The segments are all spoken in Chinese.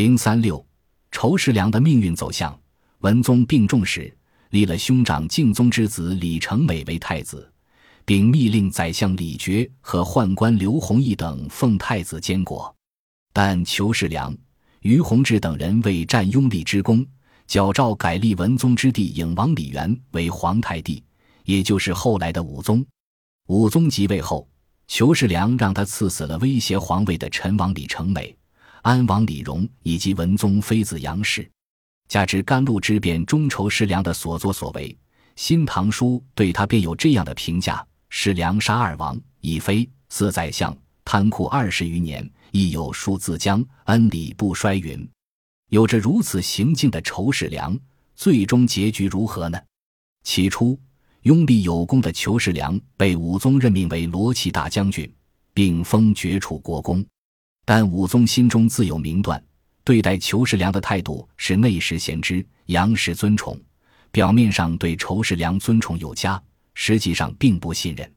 零三六，仇士良的命运走向。文宗病重时，立了兄长敬宗之子李成美为太子，并密令宰相李傕和宦官刘弘毅等奉太子监国。但仇世良、于弘志等人为占拥立之功，矫诏改立文宗之弟颖王李元为皇太帝，也就是后来的武宗。武宗即位后，仇世良让他赐死了威胁皇位的陈王李成美、安王李荣以及文宗妃子杨氏。加之甘露之变中仇世良的所作所为，《新唐书》对他便有这样的评价：世良杀二王，以妃四宰相，贪酷二十余年。亦有数自将恩礼不衰云，有着如此行径的仇士良，最终结局如何呢？起初，拥立有功的仇世良被武宗任命为罗骑大将军，并封爵楚国公。但武宗心中自有明断，对待裘世良的态度是内实贤之，阳实尊崇。表面上对仇世良尊崇有加，实际上并不信任。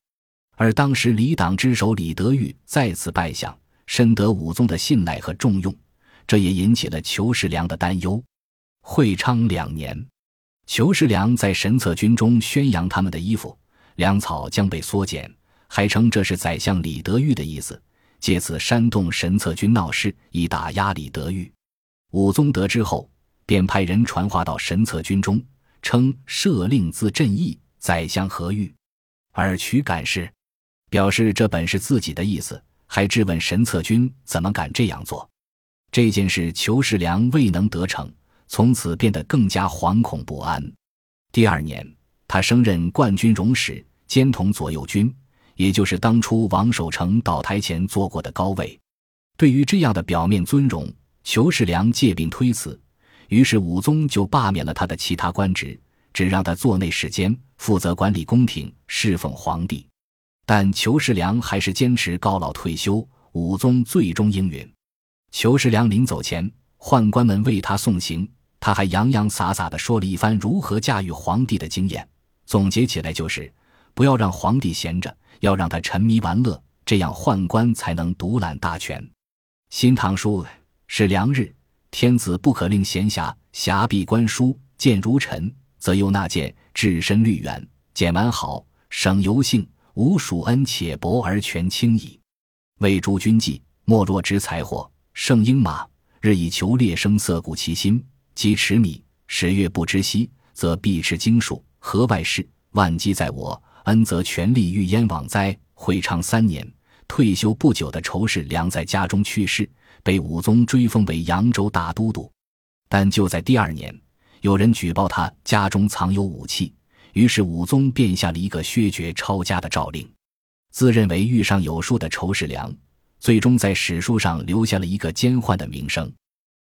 而当时李党之首李德裕再次拜相。深得武宗的信赖和重用，这也引起了裘世良的担忧。会昌两年，裘世良在神策军中宣扬他们的衣服粮草将被缩减，还称这是宰相李德裕的意思，借此煽动神策军闹事，以打压李德裕。武宗得知后，便派人传话到神策军中，称赦令自朕意，宰相何欲？尔渠敢事，表示这本是自己的意思。还质问神策军怎么敢这样做？这件事裘世良未能得逞，从此变得更加惶恐不安。第二年，他升任冠军荣使，兼同左右军，也就是当初王守成倒台前坐过的高位。对于这样的表面尊荣，裘世良借病推辞，于是武宗就罢免了他的其他官职，只让他做内侍监，负责管理宫廷，侍奉皇帝。但裘世良还是坚持高老退休，武宗最终应允。裘世良临走前，宦官们为他送行，他还洋洋洒洒地说了一番如何驾驭皇帝的经验。总结起来就是：不要让皇帝闲着，要让他沉迷玩乐，这样宦官才能独揽大权。《新唐书》是良日，天子不可令闲暇，暇必观书，见如尘，则又纳谏，置身虑远，简完好，省尤幸。无属恩且薄而权轻矣。为诸君计，莫若之财货，胜鹰马，日以求猎生，色固其心。积持米，十月不知息，则必持经术。何外事？万机在我，恩泽权力欲焉往哉？会昌三年，退休不久的仇士良在家中去世，被武宗追封为扬州大都督。但就在第二年，有人举报他家中藏有武器。于是武宗便下了一个削爵抄家的诏令，自认为遇上有数的仇士良，最终在史书上留下了一个奸宦的名声。